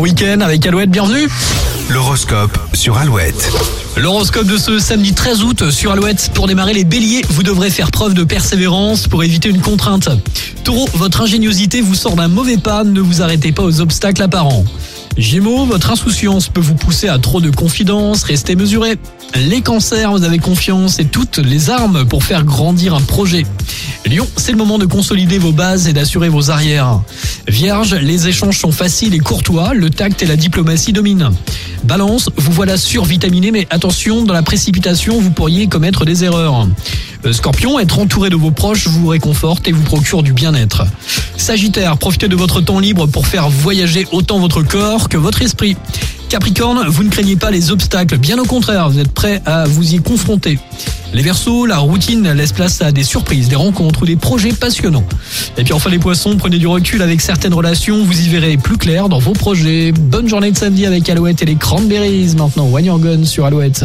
en week-end avec Alouette, bienvenue L'horoscope sur Alouette. L'horoscope de ce samedi 13 août sur Alouette. Pour démarrer les béliers, vous devrez faire preuve de persévérance pour éviter une contrainte. Taureau, votre ingéniosité vous sort d'un mauvais pas, ne vous arrêtez pas aux obstacles apparents. Gémeaux, votre insouciance peut vous pousser à trop de confidence, restez mesuré. Les cancers, vous avez confiance et toutes les armes pour faire grandir un projet. Lion, c'est le moment de consolider vos bases et d'assurer vos arrières. Vierge, les échanges sont faciles et courtois, le tact et la diplomatie dominent. Balance, vous voilà survitaminé, mais attention, dans la précipitation, vous pourriez commettre des erreurs. Euh, Scorpion, être entouré de vos proches vous réconforte et vous procure du bien-être. Sagittaire, profitez de votre temps libre pour faire voyager autant votre corps que votre esprit. Capricorne, vous ne craignez pas les obstacles, bien au contraire, vous êtes prêt à vous y confronter. Les Verseaux, la routine laisse place à des surprises, des rencontres ou des projets passionnants. Et puis enfin les Poissons, prenez du recul avec certaines relations, vous y verrez plus clair dans vos projets. Bonne journée de samedi avec Alouette et les Cranberries maintenant. One Your Gun sur Alouette.